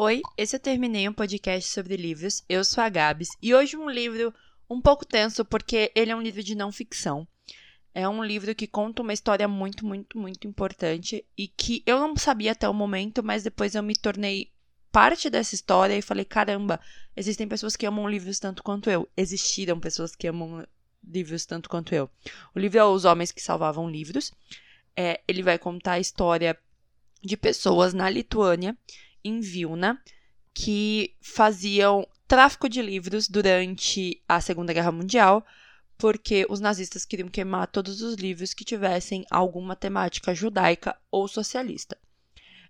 Oi, esse eu terminei um podcast sobre livros. Eu sou a Gabs e hoje um livro um pouco tenso porque ele é um livro de não ficção. É um livro que conta uma história muito, muito, muito importante e que eu não sabia até o momento, mas depois eu me tornei parte dessa história e falei: caramba, existem pessoas que amam livros tanto quanto eu. Existiram pessoas que amam livros tanto quanto eu. O livro é Os Homens que Salvavam Livros. É, ele vai contar a história de pessoas na Lituânia em Vilna que faziam tráfico de livros durante a Segunda Guerra Mundial, porque os nazistas queriam queimar todos os livros que tivessem alguma temática judaica ou socialista.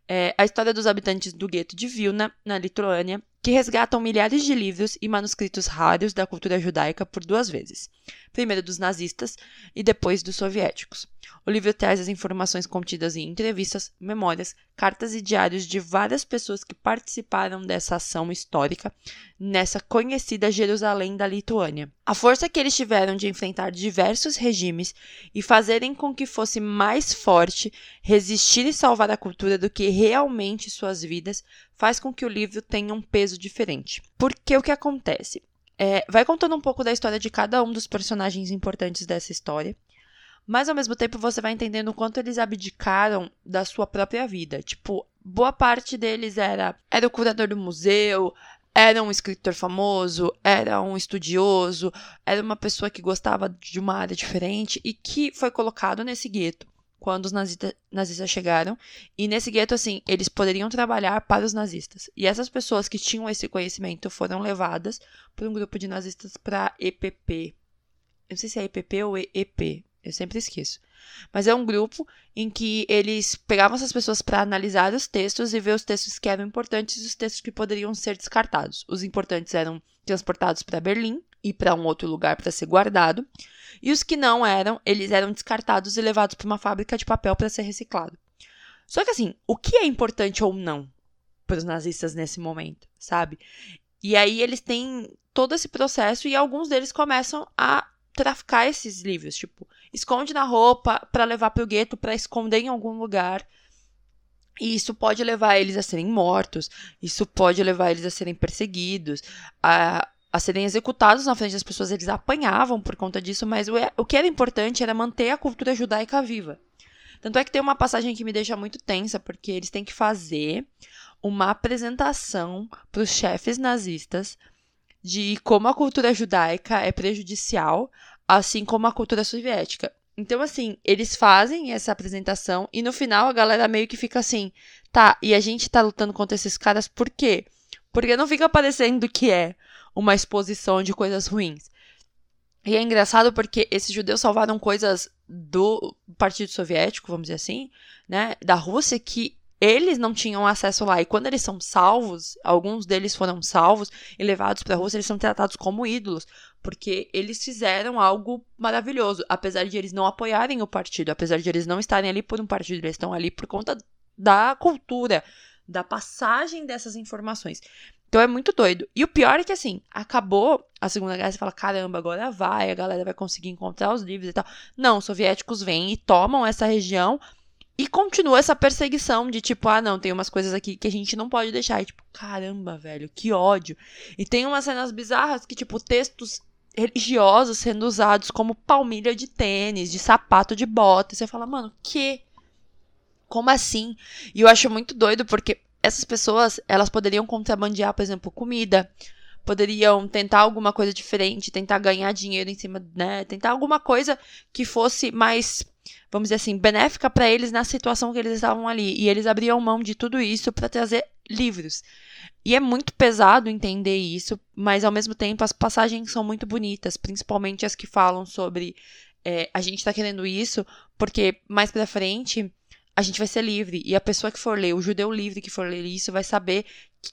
É a história dos habitantes do gueto de Vilna, na Lituânia, que resgatam milhares de livros e manuscritos raros da cultura judaica por duas vezes. Primeiro dos nazistas e depois dos soviéticos. O livro traz as informações contidas em entrevistas, memórias, cartas e diários de várias pessoas que participaram dessa ação histórica nessa conhecida Jerusalém da Lituânia. A força que eles tiveram de enfrentar diversos regimes e fazerem com que fosse mais forte, resistir e salvar a cultura do que realmente suas vidas, faz com que o livro tenha um peso diferente. Porque o que acontece? É, vai contando um pouco da história de cada um dos personagens importantes dessa história mas ao mesmo tempo você vai entendendo o quanto eles abdicaram da sua própria vida. Tipo, boa parte deles era era o curador do museu, era um escritor famoso, era um estudioso, era uma pessoa que gostava de uma área diferente e que foi colocado nesse gueto quando os nazista, nazistas chegaram. E nesse gueto, assim, eles poderiam trabalhar para os nazistas. E essas pessoas que tinham esse conhecimento foram levadas por um grupo de nazistas para EPP. Eu não sei se é EPP ou EP, eu sempre esqueço. Mas é um grupo em que eles pegavam essas pessoas para analisar os textos e ver os textos que eram importantes e os textos que poderiam ser descartados. Os importantes eram transportados para Berlim e para um outro lugar para ser guardado. E os que não eram, eles eram descartados e levados para uma fábrica de papel para ser reciclado. Só que assim, o que é importante ou não para os nazistas nesse momento, sabe? E aí eles têm todo esse processo e alguns deles começam a traficar esses livros, tipo, esconde na roupa para levar para o gueto para esconder em algum lugar. E isso pode levar eles a serem mortos, isso pode levar eles a serem perseguidos, a, a serem executados na frente das pessoas. Eles apanhavam por conta disso, mas o, o que era importante era manter a cultura judaica viva. Tanto é que tem uma passagem que me deixa muito tensa, porque eles têm que fazer uma apresentação para os chefes nazistas de como a cultura judaica é prejudicial assim como a cultura soviética. Então, assim, eles fazem essa apresentação e no final a galera meio que fica assim, tá, e a gente tá lutando contra esses caras por quê? Porque não fica parecendo que é uma exposição de coisas ruins. E é engraçado porque esses judeus salvaram coisas do Partido Soviético, vamos dizer assim, né, da Rússia, que eles não tinham acesso lá. E quando eles são salvos, alguns deles foram salvos e levados para a Rússia, eles são tratados como ídolos, porque eles fizeram algo maravilhoso, apesar de eles não apoiarem o partido, apesar de eles não estarem ali por um partido, eles estão ali por conta da cultura, da passagem dessas informações. Então é muito doido. E o pior é que, assim, acabou a Segunda Guerra, você fala, caramba, agora vai, a galera vai conseguir encontrar os livros e tal. Não, os soviéticos vêm e tomam essa região e continua essa perseguição de tipo, ah, não, tem umas coisas aqui que a gente não pode deixar. E tipo, caramba, velho, que ódio. E tem umas cenas bizarras que, tipo, textos religiosos sendo usados como palmilha de tênis, de sapato de bota. E você fala, mano, que? Como assim? E eu acho muito doido porque essas pessoas, elas poderiam contrabandear, por exemplo, comida, poderiam tentar alguma coisa diferente, tentar ganhar dinheiro em cima, né? Tentar alguma coisa que fosse mais vamos dizer assim, benéfica para eles na situação que eles estavam ali. E eles abriam mão de tudo isso para trazer livros. E é muito pesado entender isso, mas ao mesmo tempo as passagens são muito bonitas, principalmente as que falam sobre é, a gente está querendo isso porque mais para frente a gente vai ser livre e a pessoa que for ler, o judeu livre que for ler isso vai saber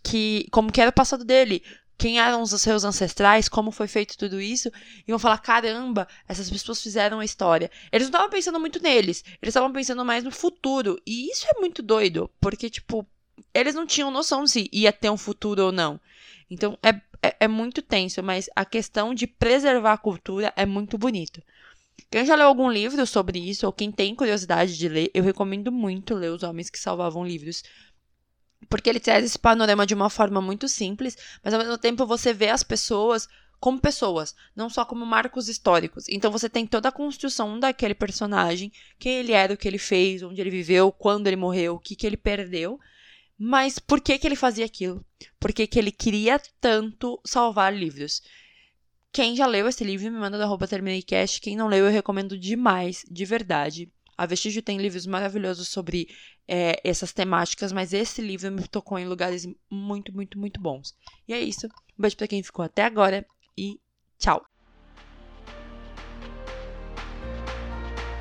que como que era o passado dele, quem eram os seus ancestrais, como foi feito tudo isso, e vão falar: caramba, essas pessoas fizeram a história. Eles não estavam pensando muito neles, eles estavam pensando mais no futuro. E isso é muito doido, porque, tipo, eles não tinham noção se ia ter um futuro ou não. Então é, é, é muito tenso, mas a questão de preservar a cultura é muito bonito. Quem já leu algum livro sobre isso, ou quem tem curiosidade de ler, eu recomendo muito ler Os Homens que Salvavam Livros, porque ele traz esse panorama de uma forma muito simples, mas ao mesmo tempo você vê as pessoas como pessoas, não só como marcos históricos. Então você tem toda a construção daquele personagem, quem ele era, o que ele fez, onde ele viveu, quando ele morreu, o que, que ele perdeu. Mas por que, que ele fazia aquilo? Por que, que ele queria tanto salvar livros? Quem já leu esse livro, me manda TermineiCast. Quem não leu, eu recomendo demais, de verdade. A Vestígio tem livros maravilhosos sobre é, essas temáticas, mas esse livro me tocou em lugares muito, muito, muito bons. E é isso. Um beijo pra quem ficou até agora e tchau!